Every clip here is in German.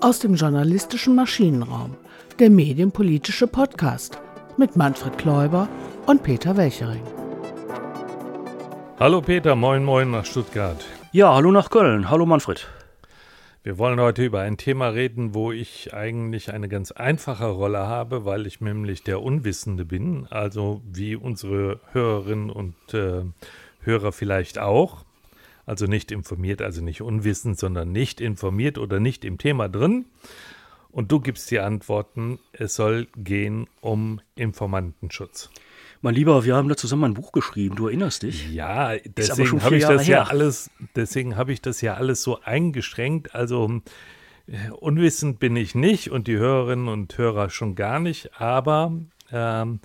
Aus dem journalistischen Maschinenraum, der medienpolitische Podcast mit Manfred Kläuber und Peter Welchering. Hallo Peter, moin moin nach Stuttgart. Ja, hallo nach Köln. Hallo Manfred. Wir wollen heute über ein Thema reden, wo ich eigentlich eine ganz einfache Rolle habe, weil ich nämlich der Unwissende bin, also wie unsere Hörerinnen und äh, Hörer vielleicht auch. Also nicht informiert, also nicht unwissend, sondern nicht informiert oder nicht im Thema drin. Und du gibst die Antworten, es soll gehen um Informantenschutz. Mein Lieber, wir haben da zusammen ein Buch geschrieben, du erinnerst dich? Ja, deswegen habe ich das her. ja alles, deswegen habe ich das ja alles so eingeschränkt. Also äh, unwissend bin ich nicht und die Hörerinnen und Hörer schon gar nicht, aber ähm,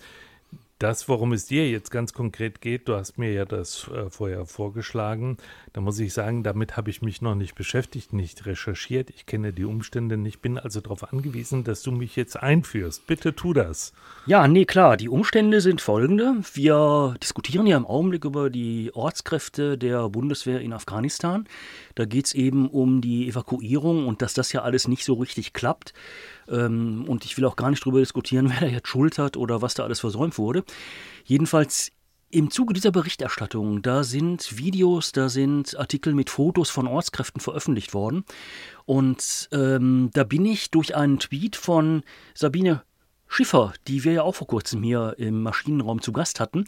das, worum es dir jetzt ganz konkret geht, du hast mir ja das äh, vorher vorgeschlagen, da muss ich sagen, damit habe ich mich noch nicht beschäftigt, nicht recherchiert, ich kenne die Umstände nicht, bin also darauf angewiesen, dass du mich jetzt einführst. Bitte tu das. Ja, nee, klar, die Umstände sind folgende. Wir diskutieren ja im Augenblick über die Ortskräfte der Bundeswehr in Afghanistan. Da geht es eben um die Evakuierung und dass das ja alles nicht so richtig klappt. Ähm, und ich will auch gar nicht darüber diskutieren, wer da jetzt Schuld hat oder was da alles versäumt wurde. Jedenfalls im Zuge dieser Berichterstattung, da sind Videos, da sind Artikel mit Fotos von Ortskräften veröffentlicht worden. Und ähm, da bin ich durch einen Tweet von Sabine Schiffer, die wir ja auch vor kurzem hier im Maschinenraum zu Gast hatten,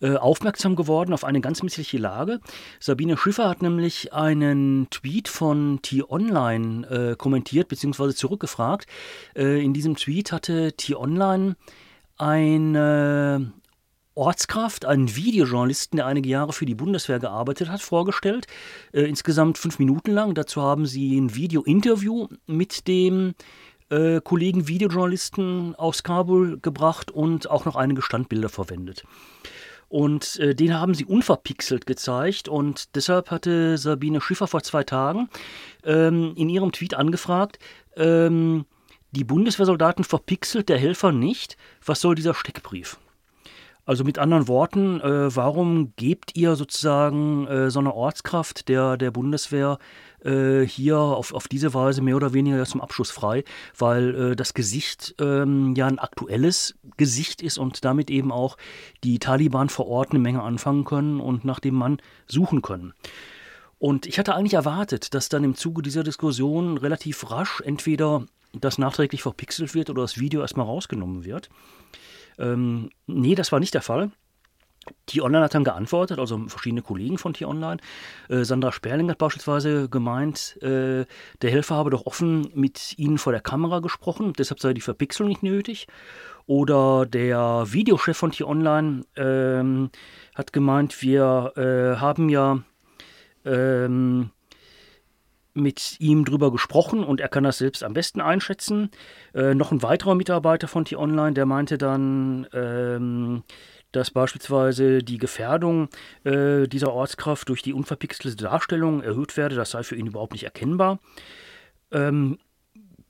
äh, aufmerksam geworden auf eine ganz missliche Lage. Sabine Schiffer hat nämlich einen Tweet von T-Online äh, kommentiert bzw. zurückgefragt. Äh, in diesem Tweet hatte T-Online eine Ortskraft, einen Videojournalisten, der einige Jahre für die Bundeswehr gearbeitet hat, vorgestellt. Insgesamt fünf Minuten lang. Dazu haben sie ein Video-Interview mit dem äh, Kollegen Videojournalisten aus Kabul gebracht und auch noch einige Standbilder verwendet. Und äh, den haben sie unverpixelt gezeigt und deshalb hatte Sabine Schiffer vor zwei Tagen ähm, in ihrem Tweet angefragt, ähm, die Bundeswehrsoldaten verpixelt, der Helfer nicht. Was soll dieser Steckbrief? Also mit anderen Worten, äh, warum gebt ihr sozusagen äh, so eine Ortskraft der, der Bundeswehr äh, hier auf, auf diese Weise mehr oder weniger zum Abschluss frei? Weil äh, das Gesicht ähm, ja ein aktuelles Gesicht ist und damit eben auch die Taliban vor Ort eine Menge anfangen können und nach dem Mann suchen können. Und ich hatte eigentlich erwartet, dass dann im Zuge dieser Diskussion relativ rasch entweder das nachträglich verpixelt wird oder das Video erstmal rausgenommen wird. Ähm, nee, das war nicht der Fall. T-Online hat dann geantwortet, also verschiedene Kollegen von T-Online. Äh, Sandra Sperling hat beispielsweise gemeint, äh, der Helfer habe doch offen mit ihnen vor der Kamera gesprochen, deshalb sei die Verpixelung nicht nötig. Oder der Videochef von T-Online ähm, hat gemeint, wir äh, haben ja ähm, mit ihm drüber gesprochen und er kann das selbst am besten einschätzen. Äh, noch ein weiterer Mitarbeiter von T-Online, der meinte dann, ähm, dass beispielsweise die Gefährdung äh, dieser Ortskraft durch die unverpixelte Darstellung erhöht werde. Das sei für ihn überhaupt nicht erkennbar. Ähm,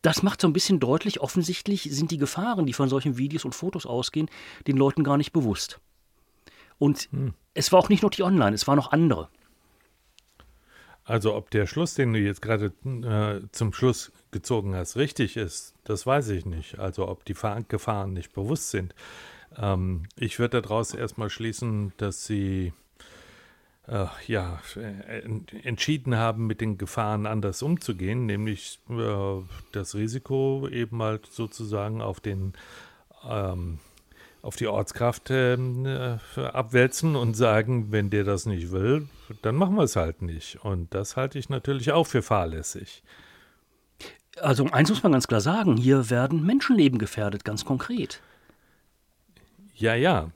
das macht so ein bisschen deutlich, offensichtlich sind die Gefahren, die von solchen Videos und Fotos ausgehen, den Leuten gar nicht bewusst. Und hm. es war auch nicht nur die Online, es waren noch andere. Also ob der Schluss, den du jetzt gerade äh, zum Schluss gezogen hast, richtig ist, das weiß ich nicht. Also ob die Gefahren nicht bewusst sind. Ähm, ich würde daraus erstmal schließen, dass sie äh, ja, äh, entschieden haben, mit den Gefahren anders umzugehen, nämlich äh, das Risiko eben halt sozusagen auf den ähm, auf die Ortskraft ähm, äh, abwälzen und sagen, wenn der das nicht will, dann machen wir es halt nicht. Und das halte ich natürlich auch für fahrlässig. Also eins muss man ganz klar sagen, hier werden Menschenleben gefährdet, ganz konkret. Ja, ja,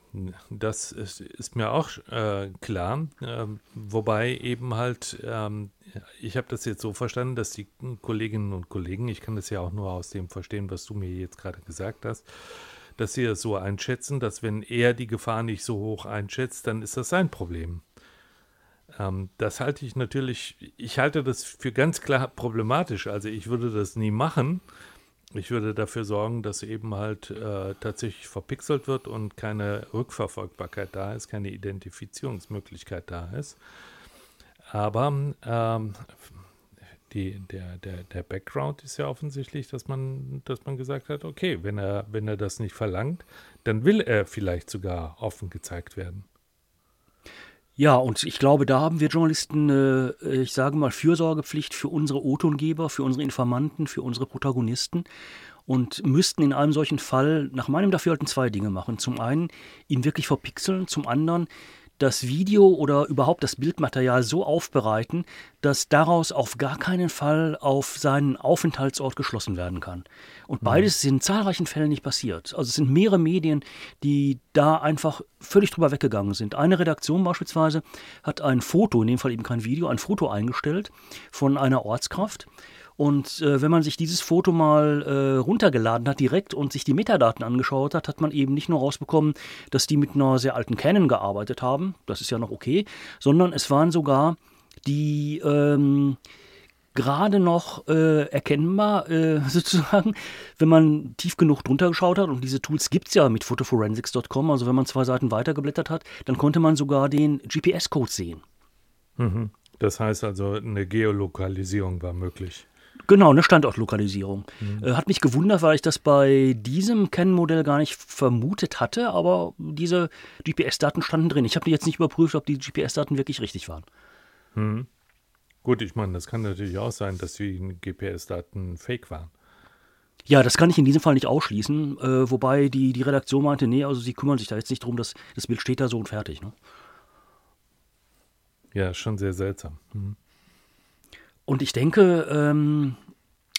das ist, ist mir auch äh, klar. Äh, wobei eben halt, ähm, ich habe das jetzt so verstanden, dass die Kolleginnen und Kollegen, ich kann das ja auch nur aus dem verstehen, was du mir jetzt gerade gesagt hast, dass sie es so einschätzen, dass wenn er die Gefahr nicht so hoch einschätzt, dann ist das sein Problem. Ähm, das halte ich natürlich, ich halte das für ganz klar problematisch. Also ich würde das nie machen. Ich würde dafür sorgen, dass eben halt äh, tatsächlich verpixelt wird und keine Rückverfolgbarkeit da ist, keine Identifizierungsmöglichkeit da ist. aber ähm, die, der, der, der Background ist ja offensichtlich, dass man, dass man gesagt hat, okay, wenn er, wenn er das nicht verlangt, dann will er vielleicht sogar offen gezeigt werden. Ja, und ich glaube, da haben wir Journalisten, äh, ich sage mal, Fürsorgepflicht für unsere O-Tongeber, für unsere Informanten, für unsere Protagonisten und müssten in einem solchen Fall nach meinem Dafürhalten zwei Dinge machen. Zum einen ihn wirklich verpixeln, zum anderen das Video oder überhaupt das Bildmaterial so aufbereiten, dass daraus auf gar keinen Fall auf seinen Aufenthaltsort geschlossen werden kann. Und beides ist in zahlreichen Fällen nicht passiert. Also es sind mehrere Medien, die da einfach völlig drüber weggegangen sind. Eine Redaktion beispielsweise hat ein Foto, in dem Fall eben kein Video, ein Foto eingestellt von einer Ortskraft und äh, wenn man sich dieses Foto mal äh, runtergeladen hat direkt und sich die Metadaten angeschaut hat, hat man eben nicht nur rausbekommen, dass die mit einer sehr alten Canon gearbeitet haben, das ist ja noch okay, sondern es waren sogar die ähm, gerade noch äh, erkennbar, äh, sozusagen, wenn man tief genug drunter geschaut hat. Und diese Tools gibt es ja mit photoforensics.com. Also wenn man zwei Seiten weitergeblättert hat, dann konnte man sogar den GPS-Code sehen. Mhm. Das heißt also, eine Geolokalisierung war möglich. Genau, eine Standortlokalisierung. Mhm. Äh, hat mich gewundert, weil ich das bei diesem Canon-Modell gar nicht vermutet hatte, aber diese GPS-Daten standen drin. Ich habe jetzt nicht überprüft, ob die GPS-Daten wirklich richtig waren. Mhm. Gut, ich meine, das kann natürlich auch sein, dass die GPS-Daten fake waren. Ja, das kann ich in diesem Fall nicht ausschließen, äh, wobei die, die Redaktion meinte, nee, also sie kümmern sich da jetzt nicht drum, dass das Bild steht da so und fertig. Ne? Ja, schon sehr seltsam. Mhm. Und ich denke, ähm,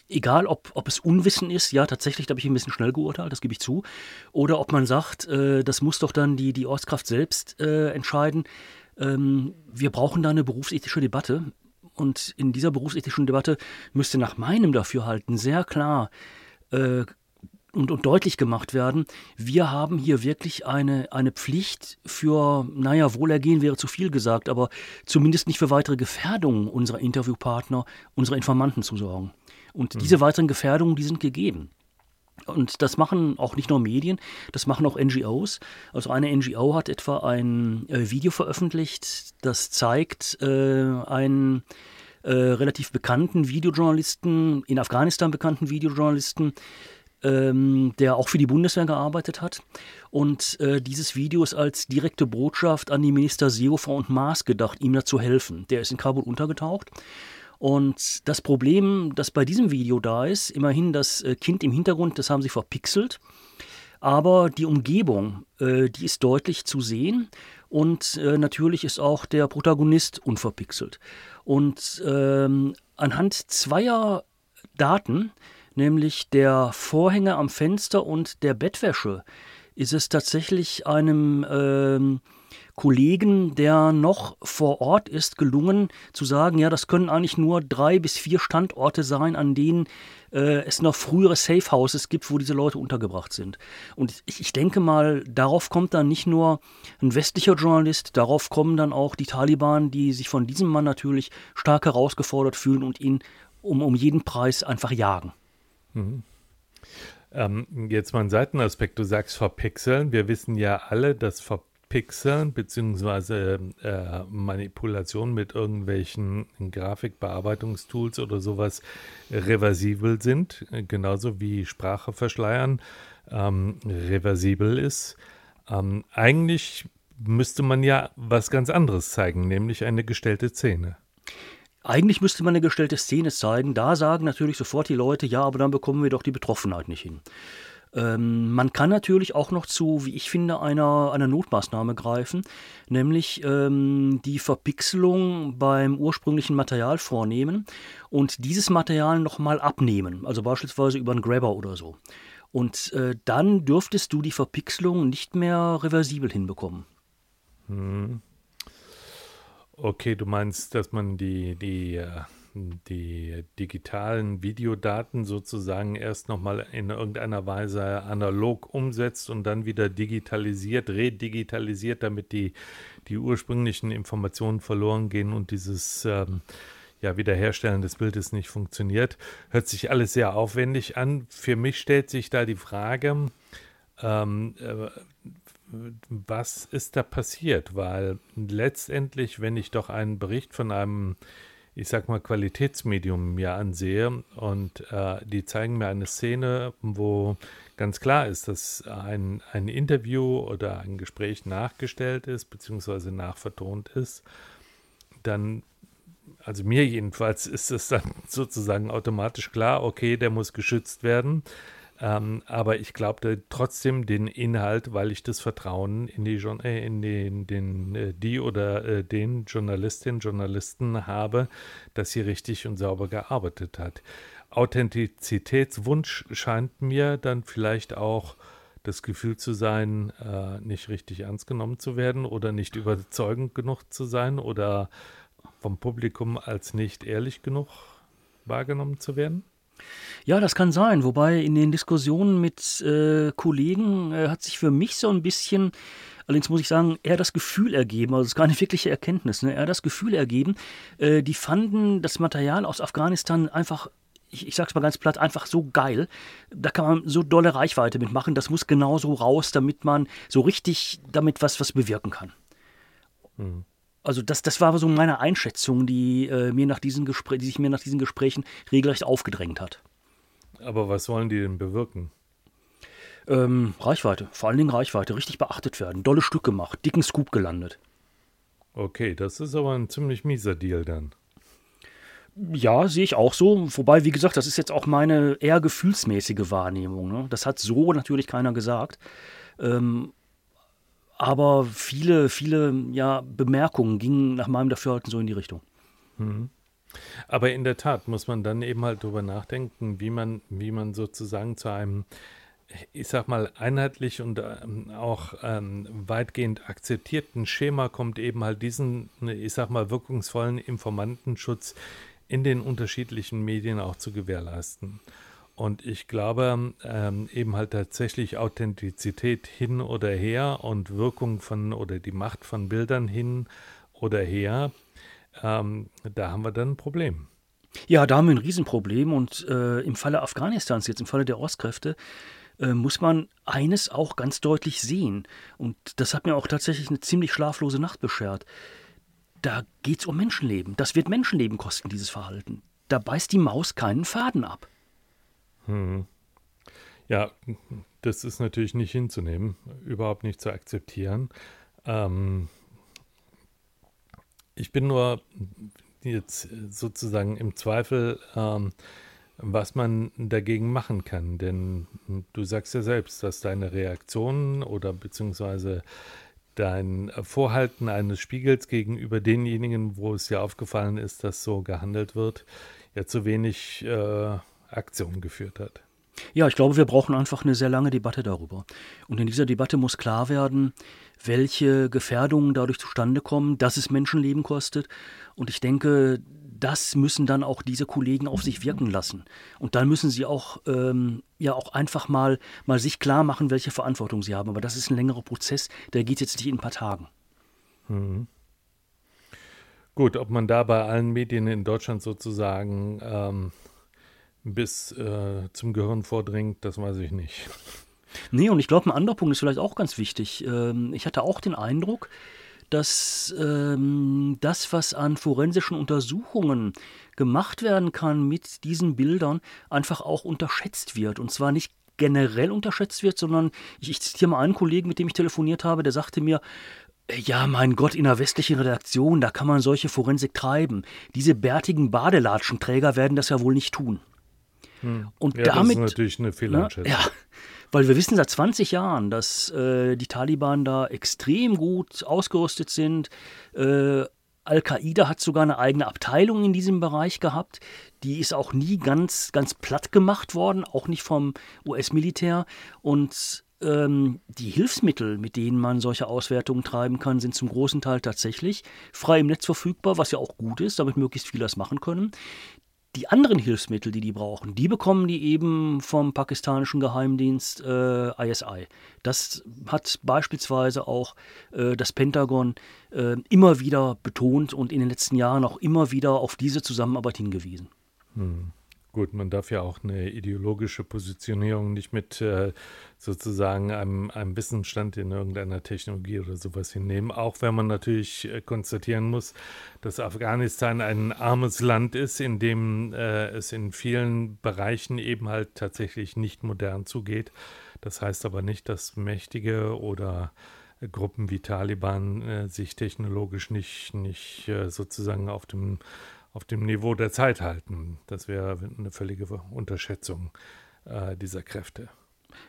egal ob, ob es Unwissen ist, ja, tatsächlich, da habe ich ein bisschen schnell geurteilt, das gebe ich zu, oder ob man sagt, äh, das muss doch dann die, die Ortskraft selbst äh, entscheiden. Ähm, wir brauchen da eine berufsethische Debatte. Und in dieser berufsethischen Debatte müsste nach meinem Dafürhalten sehr klar äh, und, und deutlich gemacht werden, wir haben hier wirklich eine, eine Pflicht für, naja, Wohlergehen wäre zu viel gesagt, aber zumindest nicht für weitere Gefährdungen unserer Interviewpartner, unserer Informanten zu sorgen. Und mhm. diese weiteren Gefährdungen, die sind gegeben. Und das machen auch nicht nur Medien, das machen auch NGOs. Also eine NGO hat etwa ein äh, Video veröffentlicht, das zeigt äh, einen äh, relativ bekannten Videojournalisten, in Afghanistan bekannten Videojournalisten, ähm, der auch für die Bundeswehr gearbeitet hat. Und äh, dieses Video ist als direkte Botschaft an die Minister Seehofer und Maas gedacht, ihm da zu helfen. Der ist in Kabul untergetaucht. Und das Problem, das bei diesem Video da ist, immerhin das äh, Kind im Hintergrund, das haben sie verpixelt. Aber die Umgebung, äh, die ist deutlich zu sehen. Und äh, natürlich ist auch der Protagonist unverpixelt. Und ähm, anhand zweier Daten nämlich der Vorhänge am Fenster und der Bettwäsche, ist es tatsächlich einem ähm, Kollegen, der noch vor Ort ist, gelungen zu sagen, ja, das können eigentlich nur drei bis vier Standorte sein, an denen äh, es noch frühere Safe Houses gibt, wo diese Leute untergebracht sind. Und ich, ich denke mal, darauf kommt dann nicht nur ein westlicher Journalist, darauf kommen dann auch die Taliban, die sich von diesem Mann natürlich stark herausgefordert fühlen und ihn um, um jeden Preis einfach jagen. Mhm. Ähm, jetzt mal ein Seitenaspekt. Du sagst verpixeln. Wir wissen ja alle, dass Verpixeln bzw. Äh, Manipulation mit irgendwelchen Grafikbearbeitungstools oder sowas reversibel sind. Genauso wie Sprache verschleiern ähm, reversibel ist. Ähm, eigentlich müsste man ja was ganz anderes zeigen, nämlich eine gestellte Szene. Eigentlich müsste man eine gestellte Szene zeigen. Da sagen natürlich sofort die Leute, ja, aber dann bekommen wir doch die Betroffenheit nicht hin. Ähm, man kann natürlich auch noch zu, wie ich finde, einer, einer Notmaßnahme greifen, nämlich ähm, die Verpixelung beim ursprünglichen Material vornehmen und dieses Material nochmal abnehmen, also beispielsweise über einen Grabber oder so. Und äh, dann dürftest du die Verpixelung nicht mehr reversibel hinbekommen. Hm. Okay, du meinst, dass man die, die, äh, die digitalen Videodaten sozusagen erst nochmal in irgendeiner Weise analog umsetzt und dann wieder digitalisiert, redigitalisiert, damit die, die ursprünglichen Informationen verloren gehen und dieses ähm, ja, Wiederherstellen des Bildes nicht funktioniert. Hört sich alles sehr aufwendig an. Für mich stellt sich da die Frage, ähm, äh, was ist da passiert? Weil letztendlich, wenn ich doch einen Bericht von einem, ich sag mal, Qualitätsmedium mir ansehe und äh, die zeigen mir eine Szene, wo ganz klar ist, dass ein, ein Interview oder ein Gespräch nachgestellt ist, beziehungsweise nachvertont ist, dann also mir jedenfalls ist es dann sozusagen automatisch klar, okay, der muss geschützt werden. Ähm, aber ich glaube trotzdem den Inhalt, weil ich das Vertrauen in die, äh, in den, den äh, die oder äh, den Journalistinnen Journalisten habe, dass sie richtig und sauber gearbeitet hat. Authentizitätswunsch scheint mir dann vielleicht auch das Gefühl zu sein, äh, nicht richtig ernst genommen zu werden oder nicht überzeugend genug zu sein oder vom Publikum als nicht ehrlich genug wahrgenommen zu werden? Ja, das kann sein. Wobei in den Diskussionen mit äh, Kollegen äh, hat sich für mich so ein bisschen, allerdings muss ich sagen, eher das Gefühl ergeben, also es ist nicht wirkliche Erkenntnis, ne, eher das Gefühl ergeben, äh, die fanden das Material aus Afghanistan einfach ich, ich sag's mal ganz platt, einfach so geil. Da kann man so dolle Reichweite mitmachen. Das muss genauso raus, damit man so richtig damit was, was bewirken kann. Mhm. Also das, das war so meine Einschätzung, die, äh, mir nach diesen Gespr die sich mir nach diesen Gesprächen regelrecht aufgedrängt hat. Aber was wollen die denn bewirken? Ähm, Reichweite, vor allen Dingen Reichweite, richtig beachtet werden, dolle Stück gemacht, dicken Scoop gelandet. Okay, das ist aber ein ziemlich mieser Deal dann. Ja, sehe ich auch so. Wobei, wie gesagt, das ist jetzt auch meine eher gefühlsmäßige Wahrnehmung. Ne? Das hat so natürlich keiner gesagt. Ähm, aber viele, viele ja, Bemerkungen gingen nach meinem Dafürhalten so in die Richtung. Mhm. Aber in der Tat muss man dann eben halt darüber nachdenken, wie man, wie man sozusagen zu einem, ich sag mal, einheitlich und ähm, auch ähm, weitgehend akzeptierten Schema kommt, eben halt diesen, ich sag mal, wirkungsvollen Informantenschutz in den unterschiedlichen Medien auch zu gewährleisten. Und ich glaube ähm, eben halt tatsächlich Authentizität hin oder her und Wirkung von oder die Macht von Bildern hin oder her, ähm, da haben wir dann ein Problem. Ja, da haben wir ein Riesenproblem und äh, im Falle Afghanistans, jetzt im Falle der Ostkräfte, äh, muss man eines auch ganz deutlich sehen. Und das hat mir auch tatsächlich eine ziemlich schlaflose Nacht beschert. Da geht es um Menschenleben. Das wird Menschenleben kosten, dieses Verhalten. Da beißt die Maus keinen Faden ab. Hm. Ja, das ist natürlich nicht hinzunehmen, überhaupt nicht zu akzeptieren. Ähm, ich bin nur jetzt sozusagen im Zweifel, ähm, was man dagegen machen kann. Denn du sagst ja selbst, dass deine Reaktionen oder beziehungsweise dein Vorhalten eines Spiegels gegenüber denjenigen, wo es dir aufgefallen ist, dass so gehandelt wird, ja zu wenig äh, Aktion geführt hat. Ja, ich glaube, wir brauchen einfach eine sehr lange Debatte darüber. Und in dieser Debatte muss klar werden, welche Gefährdungen dadurch zustande kommen, dass es Menschenleben kostet. Und ich denke, das müssen dann auch diese Kollegen auf sich wirken lassen. Und dann müssen sie auch, ähm, ja, auch einfach mal, mal sich klar machen, welche Verantwortung sie haben. Aber das ist ein längerer Prozess, der geht jetzt nicht in ein paar Tagen. Mhm. Gut, ob man da bei allen Medien in Deutschland sozusagen ähm, bis äh, zum Gehirn vordringt, das weiß ich nicht. Nee, und ich glaube, ein anderer Punkt ist vielleicht auch ganz wichtig. Ähm, ich hatte auch den Eindruck, dass ähm, das, was an forensischen Untersuchungen gemacht werden kann mit diesen Bildern, einfach auch unterschätzt wird. Und zwar nicht generell unterschätzt wird, sondern ich, ich zitiere mal einen Kollegen, mit dem ich telefoniert habe, der sagte mir, ja, mein Gott, in der westlichen Redaktion, da kann man solche Forensik treiben. Diese bärtigen Badelatschenträger werden das ja wohl nicht tun. Hm. Und ja, damit. Das ist natürlich eine Fehleinschätzung. Ja, weil wir wissen seit 20 Jahren, dass äh, die Taliban da extrem gut ausgerüstet sind. Äh, Al-Qaida hat sogar eine eigene Abteilung in diesem Bereich gehabt. Die ist auch nie ganz, ganz platt gemacht worden, auch nicht vom US-Militär. Und ähm, die Hilfsmittel, mit denen man solche Auswertungen treiben kann, sind zum großen Teil tatsächlich frei im Netz verfügbar, was ja auch gut ist, damit möglichst viele das machen können die anderen Hilfsmittel, die die brauchen, die bekommen die eben vom pakistanischen Geheimdienst äh, ISI. Das hat beispielsweise auch äh, das Pentagon äh, immer wieder betont und in den letzten Jahren auch immer wieder auf diese Zusammenarbeit hingewiesen. Hm. Gut, man darf ja auch eine ideologische Positionierung nicht mit äh, sozusagen einem, einem Wissensstand in irgendeiner Technologie oder sowas hinnehmen, auch wenn man natürlich äh, konstatieren muss, dass Afghanistan ein armes Land ist, in dem äh, es in vielen Bereichen eben halt tatsächlich nicht modern zugeht. Das heißt aber nicht, dass mächtige oder Gruppen wie Taliban äh, sich technologisch nicht, nicht äh, sozusagen auf dem auf dem Niveau der Zeit halten. Das wäre eine völlige Unterschätzung äh, dieser Kräfte.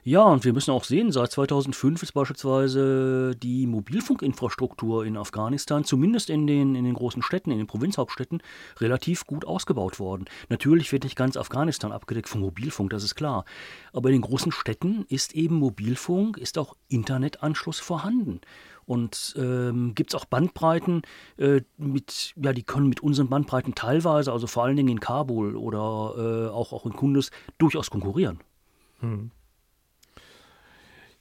Ja, und wir müssen auch sehen, seit 2005 ist beispielsweise die Mobilfunkinfrastruktur in Afghanistan, zumindest in den, in den großen Städten, in den Provinzhauptstädten, relativ gut ausgebaut worden. Natürlich wird nicht ganz Afghanistan abgedeckt vom Mobilfunk, das ist klar. Aber in den großen Städten ist eben Mobilfunk, ist auch Internetanschluss vorhanden. Und ähm, gibt es auch Bandbreiten, äh, mit, ja, die können mit unseren Bandbreiten teilweise, also vor allen Dingen in Kabul oder äh, auch, auch in Kunduz, durchaus konkurrieren. Hm.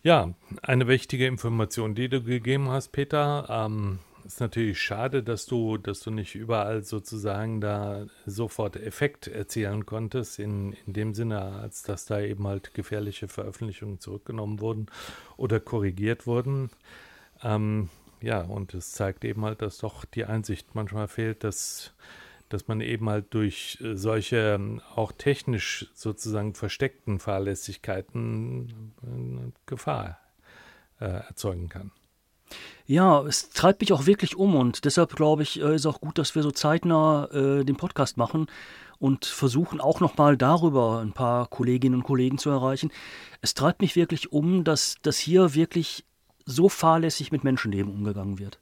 Ja, eine wichtige Information, die du gegeben hast, Peter. Ähm, ist natürlich schade, dass du, dass du nicht überall sozusagen da sofort Effekt erzielen konntest, in, in dem Sinne, als dass da eben halt gefährliche Veröffentlichungen zurückgenommen wurden oder korrigiert wurden. Ähm, ja, und es zeigt eben halt, dass doch die Einsicht manchmal fehlt, dass, dass man eben halt durch solche ähm, auch technisch sozusagen versteckten Fahrlässigkeiten äh, Gefahr äh, erzeugen kann. Ja, es treibt mich auch wirklich um und deshalb glaube ich, äh, ist auch gut, dass wir so zeitnah äh, den Podcast machen und versuchen auch nochmal darüber ein paar Kolleginnen und Kollegen zu erreichen. Es treibt mich wirklich um, dass, dass hier wirklich so fahrlässig mit Menschenleben umgegangen wird.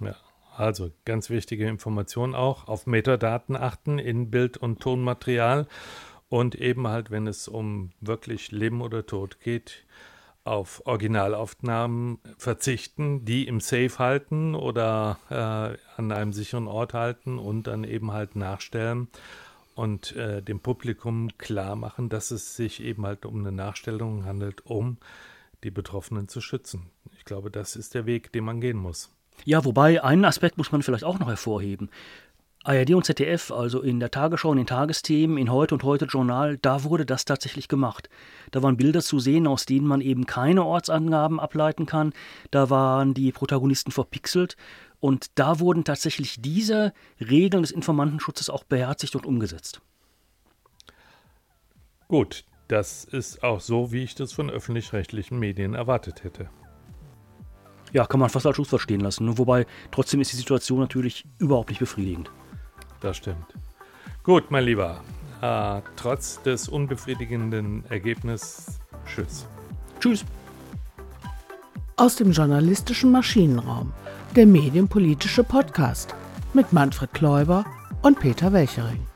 Ja, also ganz wichtige Information auch, auf Metadaten achten in Bild- und Tonmaterial und eben halt, wenn es um wirklich Leben oder Tod geht, auf Originalaufnahmen verzichten, die im Safe halten oder äh, an einem sicheren Ort halten und dann eben halt nachstellen und äh, dem Publikum klar machen, dass es sich eben halt um eine Nachstellung handelt, um die Betroffenen zu schützen. Ich glaube, das ist der Weg, den man gehen muss. Ja, wobei einen Aspekt muss man vielleicht auch noch hervorheben. ARD und ZDF, also in der Tagesschau, in den Tagesthemen, in Heute und Heute Journal, da wurde das tatsächlich gemacht. Da waren Bilder zu sehen, aus denen man eben keine Ortsangaben ableiten kann. Da waren die Protagonisten verpixelt. Und da wurden tatsächlich diese Regeln des Informantenschutzes auch beherzigt und umgesetzt. Gut, das ist auch so, wie ich das von öffentlich-rechtlichen Medien erwartet hätte. Ja, kann man fast als Schluss verstehen lassen. Wobei trotzdem ist die Situation natürlich überhaupt nicht befriedigend. Das stimmt. Gut, mein Lieber. Äh, trotz des unbefriedigenden Ergebnisses, tschüss. Tschüss. Aus dem journalistischen Maschinenraum, der medienpolitische Podcast mit Manfred Kläuber und Peter Welchering.